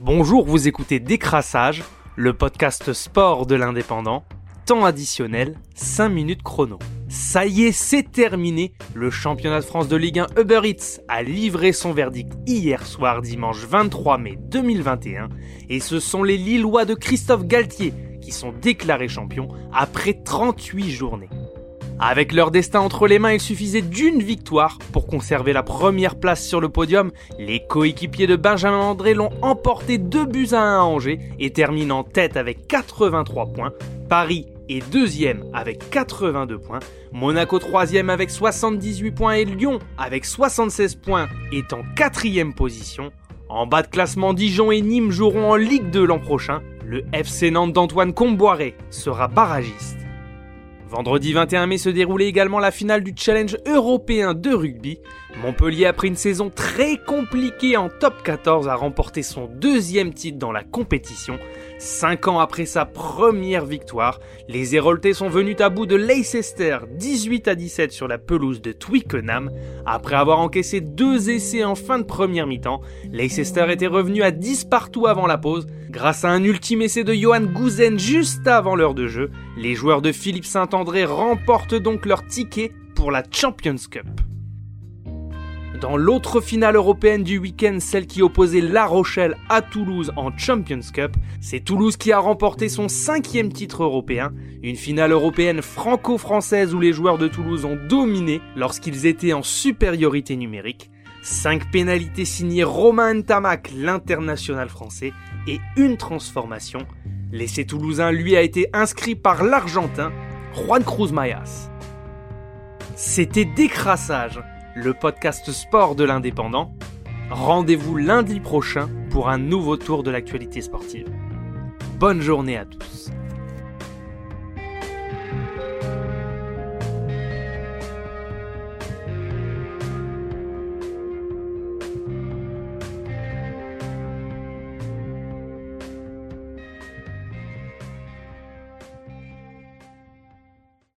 Bonjour, vous écoutez Décrassage, le podcast sport de l'indépendant. Temps additionnel, 5 minutes chrono. Ça y est, c'est terminé. Le championnat de France de Ligue 1 Uber Eats a livré son verdict hier soir, dimanche 23 mai 2021. Et ce sont les Lillois de Christophe Galtier qui sont déclarés champions après 38 journées. Avec leur destin entre les mains, il suffisait d'une victoire pour conserver la première place sur le podium. Les coéquipiers de Benjamin André l'ont emporté 2 buts à 1 à Angers et terminent en tête avec 83 points. Paris est deuxième avec 82 points. Monaco troisième avec 78 points et Lyon avec 76 points est en quatrième position. En bas de classement, Dijon et Nîmes joueront en Ligue 2 l'an prochain. Le FC Nantes d'Antoine Comboiré sera barragiste. Vendredi 21 mai se déroulait également la finale du Challenge européen de rugby. Montpellier, après une saison très compliquée en top 14, a remporté son deuxième titre dans la compétition. Cinq ans après sa première victoire, les Héroltais sont venus à bout de Leicester 18 à 17 sur la pelouse de Twickenham. Après avoir encaissé deux essais en fin de première mi-temps, Leicester était revenu à 10 partout avant la pause. Grâce à un ultime essai de Johan Gouzen juste avant l'heure de jeu, les joueurs de Philippe Saint-André remportent donc leur ticket pour la Champions Cup. Dans l'autre finale européenne du week-end, celle qui opposait La Rochelle à Toulouse en Champions Cup, c'est Toulouse qui a remporté son cinquième titre européen, une finale européenne franco-française où les joueurs de Toulouse ont dominé lorsqu'ils étaient en supériorité numérique. Cinq pénalités signées Romain Ntamak, l'international français, et une transformation. L'essai toulousain lui a été inscrit par l'Argentin Juan Cruz Mayas. C'était Décrassage le podcast sport de l'indépendant. Rendez-vous lundi prochain pour un nouveau tour de l'actualité sportive. Bonne journée à tous.